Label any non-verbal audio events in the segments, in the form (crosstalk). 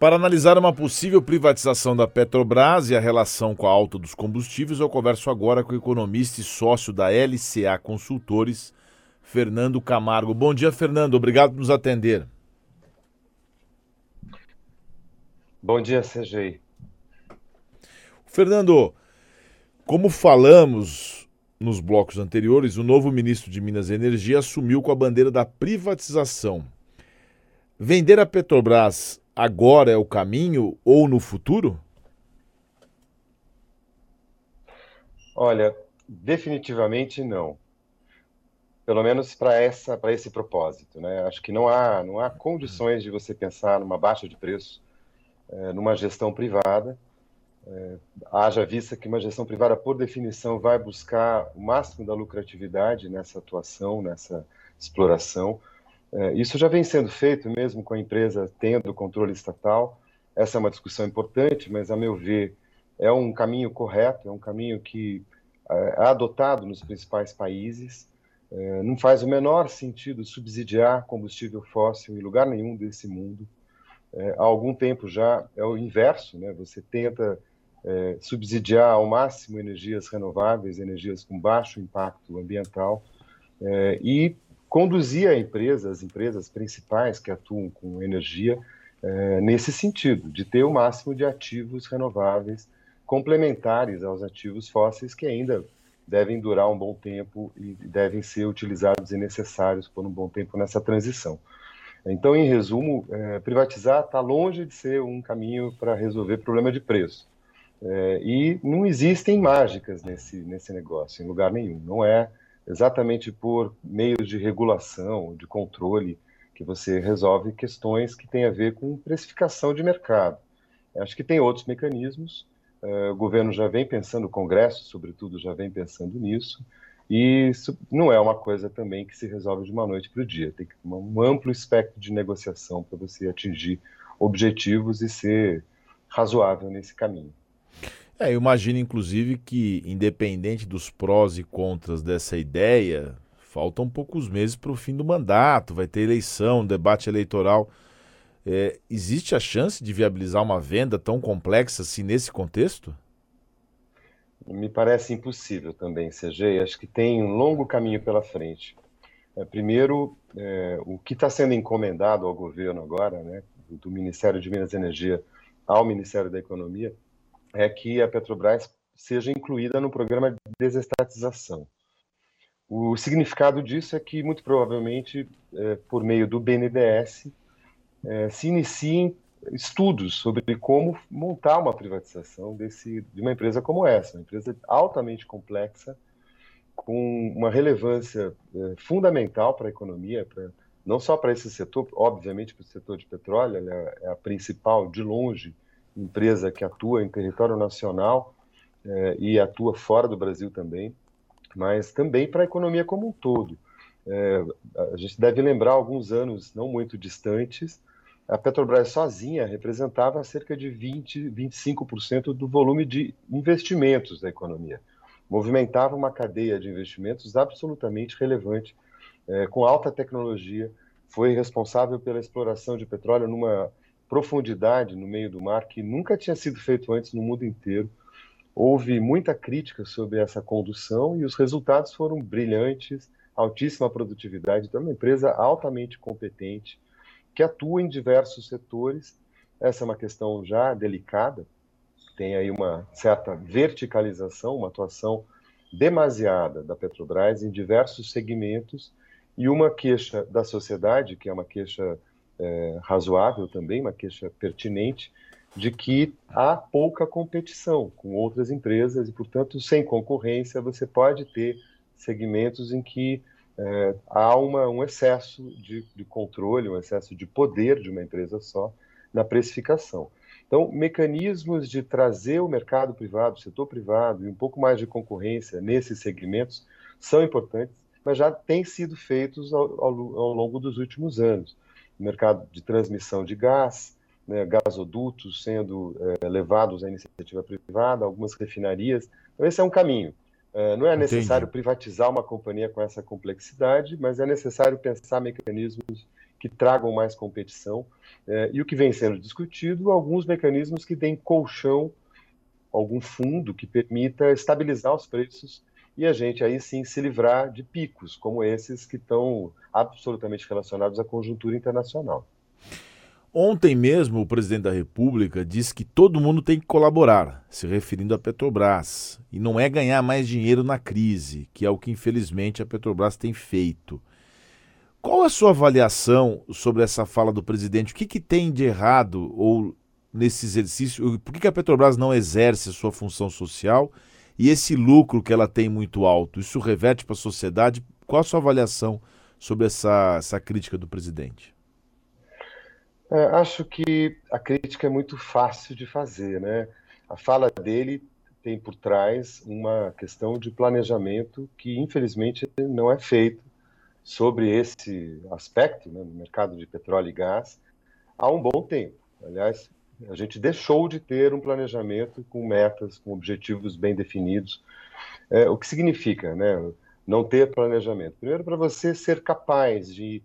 Para analisar uma possível privatização da Petrobras e a relação com a alta dos combustíveis, eu converso agora com o economista e sócio da LCA Consultores, Fernando Camargo. Bom dia, Fernando. Obrigado por nos atender. Bom dia, CGI. Fernando, como falamos nos blocos anteriores, o novo ministro de Minas e Energia assumiu com a bandeira da privatização. Vender a Petrobras agora é o caminho ou no futuro? Olha, definitivamente não. Pelo menos para essa, para esse propósito, né? Acho que não há, não há condições de você pensar numa baixa de preço, é, numa gestão privada. É, haja vista que uma gestão privada, por definição, vai buscar o máximo da lucratividade nessa atuação, nessa exploração. É, isso já vem sendo feito mesmo com a empresa tendo controle estatal. Essa é uma discussão importante, mas, a meu ver, é um caminho correto, é um caminho que é, é adotado nos principais países. É, não faz o menor sentido subsidiar combustível fóssil em lugar nenhum desse mundo. É, há algum tempo já é o inverso, né? Você tenta é, subsidiar ao máximo energias renováveis, energias com baixo impacto ambiental, é, e conduzir a empresa, as empresas principais que atuam com energia, é, nesse sentido, de ter o máximo de ativos renováveis complementares aos ativos fósseis que ainda devem durar um bom tempo e devem ser utilizados e necessários por um bom tempo nessa transição. Então, em resumo, é, privatizar está longe de ser um caminho para resolver problema de preço. É, e não existem mágicas nesse, nesse negócio, em lugar nenhum. Não é exatamente por meios de regulação, de controle, que você resolve questões que têm a ver com precificação de mercado. Acho que tem outros mecanismos, uh, o governo já vem pensando, o Congresso, sobretudo, já vem pensando nisso, e isso não é uma coisa também que se resolve de uma noite para o dia. Tem um amplo espectro de negociação para você atingir objetivos e ser razoável nesse caminho. É, eu imagino, inclusive, que, independente dos prós e contras dessa ideia, faltam poucos meses para o fim do mandato, vai ter eleição, debate eleitoral. É, existe a chance de viabilizar uma venda tão complexa assim nesse contexto? Me parece impossível também, CG. Acho que tem um longo caminho pela frente. É, primeiro, é, o que está sendo encomendado ao governo agora, né, do Ministério de Minas e Energia ao Ministério da Economia, é que a Petrobras seja incluída no programa de desestatização. O significado disso é que, muito provavelmente, é, por meio do BNDES, é, se iniciem estudos sobre como montar uma privatização desse, de uma empresa como essa, uma empresa altamente complexa, com uma relevância é, fundamental para a economia, pra, não só para esse setor, obviamente para o setor de petróleo, ela é a principal, de longe, empresa que atua em território nacional é, e atua fora do Brasil também, mas também para a economia como um todo. É, a gente deve lembrar alguns anos não muito distantes, a Petrobras sozinha representava cerca de 20, 25% do volume de investimentos da economia. Movimentava uma cadeia de investimentos absolutamente relevante, é, com alta tecnologia, foi responsável pela exploração de petróleo numa profundidade no meio do mar que nunca tinha sido feito antes no mundo inteiro. Houve muita crítica sobre essa condução e os resultados foram brilhantes, altíssima produtividade. Então, é uma empresa altamente competente que atua em diversos setores. Essa é uma questão já delicada. Tem aí uma certa verticalização, uma atuação demasiada da Petrobras em diversos segmentos e uma queixa da sociedade, que é uma queixa é, razoável também, uma queixa pertinente, de que há pouca competição com outras empresas e, portanto, sem concorrência, você pode ter segmentos em que é, há uma, um excesso de, de, controle, um excesso de poder de uma empresa só na precificação. Então, mecanismos de trazer o mercado privado, o setor privado e um pouco mais de concorrência nesses segmentos são importantes, mas já têm sido feitos ao, ao, ao longo dos últimos anos mercado de transmissão de gás, né, gasodutos sendo é, levados à iniciativa privada, algumas refinarias. Então, esse é um caminho. É, não é necessário Entendi. privatizar uma companhia com essa complexidade, mas é necessário pensar mecanismos que tragam mais competição. É, e o que vem sendo discutido, alguns mecanismos que deem colchão, algum fundo que permita estabilizar os preços e a gente aí sim se livrar de picos como esses que estão absolutamente relacionados à conjuntura internacional. Ontem mesmo, o presidente da República disse que todo mundo tem que colaborar, se referindo à Petrobras, e não é ganhar mais dinheiro na crise, que é o que infelizmente a Petrobras tem feito. Qual a sua avaliação sobre essa fala do presidente? O que, que tem de errado ou nesse exercício? Por que, que a Petrobras não exerce a sua função social e esse lucro que ela tem muito alto? Isso reverte para a sociedade? Qual a sua avaliação sobre essa, essa crítica do presidente? É, acho que a crítica é muito fácil de fazer, né? A fala dele tem por trás uma questão de planejamento que, infelizmente, não é feito sobre esse aspecto né, no mercado de petróleo e gás há um bom tempo. Aliás, a gente deixou de ter um planejamento com metas, com objetivos bem definidos. É, o que significa né, não ter planejamento? Primeiro, para você ser capaz de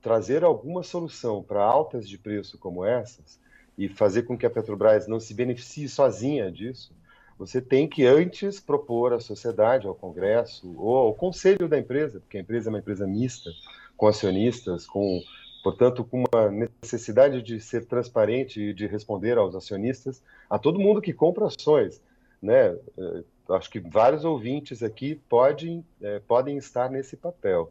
trazer alguma solução para altas de preço como essas e fazer com que a Petrobras não se beneficie sozinha disso, você tem que antes propor à sociedade, ao Congresso ou ao conselho da empresa, porque a empresa é uma empresa mista, com acionistas, com, portanto, com uma necessidade de ser transparente e de responder aos acionistas, a todo mundo que compra ações, né? Eh, acho que vários ouvintes aqui podem, é, podem estar nesse papel.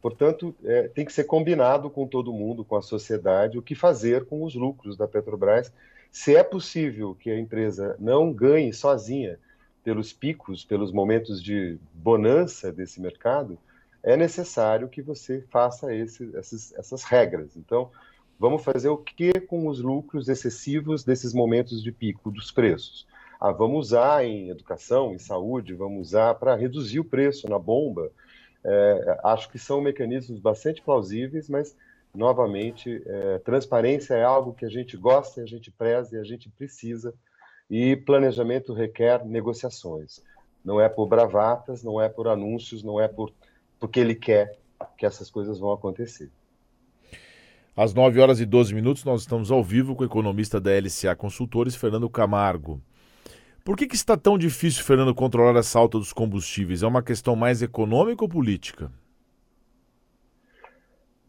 Portanto, é, tem que ser combinado com todo mundo, com a sociedade, o que fazer com os lucros da Petrobras. Se é possível que a empresa não ganhe sozinha pelos picos, pelos momentos de bonança desse mercado, é necessário que você faça esse, essas, essas regras. Então, vamos fazer o que com os lucros excessivos desses momentos de pico dos preços? Ah, vamos usar em educação, em saúde, vamos usar para reduzir o preço na bomba, é, acho que são mecanismos bastante plausíveis, mas, novamente, é, transparência é algo que a gente gosta, a gente preza e a gente precisa, e planejamento requer negociações. Não é por bravatas, não é por anúncios, não é por porque ele quer que essas coisas vão acontecer. Às 9 horas e 12 minutos, nós estamos ao vivo com o economista da LCA Consultores, Fernando Camargo. Por que, que está tão difícil, Fernando, controlar essa alta dos combustíveis? É uma questão mais econômica ou política?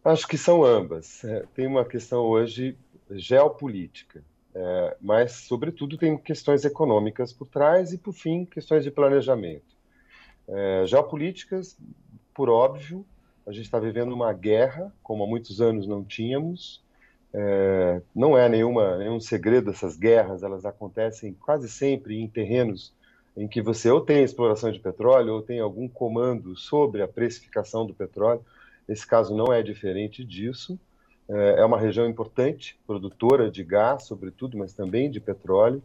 Acho que são ambas. É, tem uma questão hoje geopolítica, é, mas, sobretudo, tem questões econômicas por trás e, por fim, questões de planejamento. É, geopolíticas, por óbvio, a gente está vivendo uma guerra, como há muitos anos não tínhamos, é, não é nenhuma, nenhum segredo essas guerras, elas acontecem quase sempre em terrenos em que você ou tem exploração de petróleo ou tem algum comando sobre a precificação do petróleo. Esse caso não é diferente disso. É, é uma região importante, produtora de gás, sobretudo, mas também de petróleo.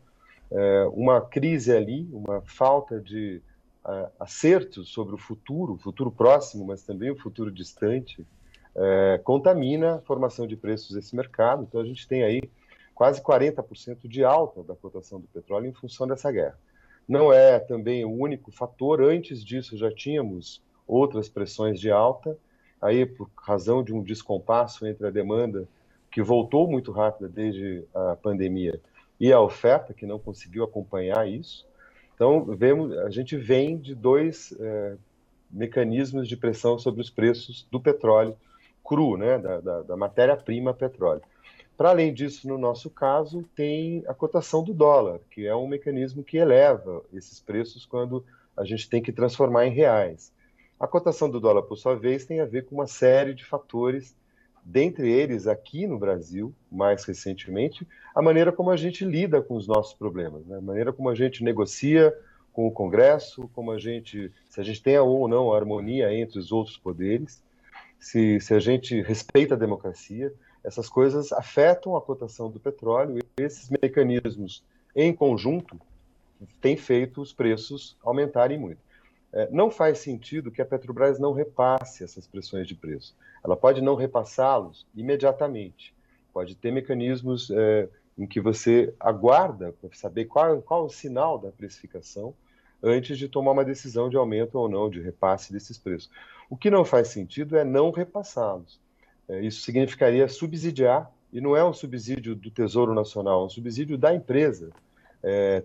É, uma crise ali, uma falta de acertos sobre o futuro, futuro próximo, mas também o futuro distante, é, contamina a formação de preços desse mercado. Então, a gente tem aí quase 40% de alta da cotação do petróleo em função dessa guerra. Não é também o único fator, antes disso já tínhamos outras pressões de alta, aí por razão de um descompasso entre a demanda, que voltou muito rápida desde a pandemia, e a oferta, que não conseguiu acompanhar isso. Então, vemos, a gente vem de dois é, mecanismos de pressão sobre os preços do petróleo cru, né, da, da, da matéria-prima petróleo. Para além disso, no nosso caso, tem a cotação do dólar, que é um mecanismo que eleva esses preços quando a gente tem que transformar em reais. A cotação do dólar, por sua vez, tem a ver com uma série de fatores, dentre eles, aqui no Brasil, mais recentemente, a maneira como a gente lida com os nossos problemas, né? a maneira como a gente negocia com o Congresso, como a gente, se a gente tem ou não harmonia entre os outros poderes se, se a gente respeita a democracia, essas coisas afetam a cotação do petróleo e esses mecanismos, em conjunto, têm feito os preços aumentarem muito. É, não faz sentido que a Petrobras não repasse essas pressões de preço. Ela pode não repassá-los imediatamente. Pode ter mecanismos é, em que você aguarda para saber qual, qual o sinal da precificação antes de tomar uma decisão de aumento ou não, de repasse desses preços. O que não faz sentido é não repassá-los. É, isso significaria subsidiar, e não é um subsídio do Tesouro Nacional, é um subsídio da empresa. É,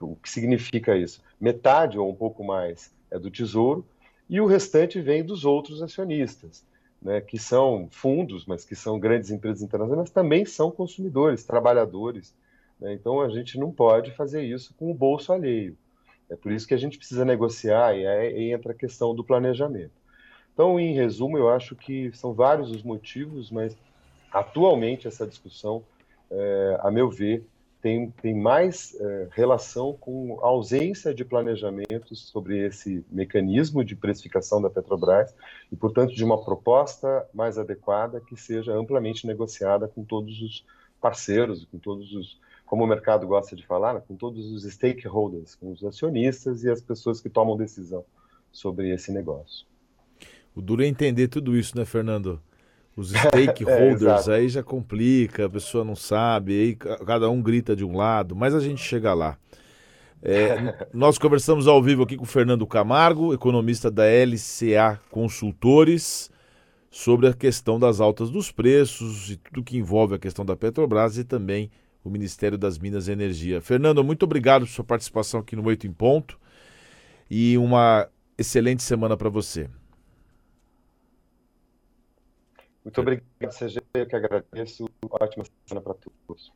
o que significa isso? Metade ou um pouco mais é do Tesouro e o restante vem dos outros acionistas, né, que são fundos, mas que são grandes empresas internacionais, mas também são consumidores, trabalhadores. Né, então a gente não pode fazer isso com o bolso alheio. É por isso que a gente precisa negociar e aí entra a questão do planejamento. Então, em resumo, eu acho que são vários os motivos, mas atualmente essa discussão, é, a meu ver, tem, tem mais é, relação com a ausência de planejamento sobre esse mecanismo de precificação da Petrobras e, portanto, de uma proposta mais adequada que seja amplamente negociada com todos os parceiros, com todos os, como o mercado gosta de falar, né, com todos os stakeholders, com os acionistas e as pessoas que tomam decisão sobre esse negócio. O duro é entender tudo isso, né, Fernando? Os (laughs) stakeholders é, aí já complica, a pessoa não sabe, aí cada um grita de um lado, mas a gente chega lá. É, (laughs) nós conversamos ao vivo aqui com o Fernando Camargo, economista da LCA Consultores, sobre a questão das altas dos preços e tudo que envolve a questão da Petrobras e também o Ministério das Minas e Energia. Fernando, muito obrigado por sua participação aqui no Oito em Ponto e uma excelente semana para você. Muito obrigado, CG. Eu que agradeço. Ótima semana para todos.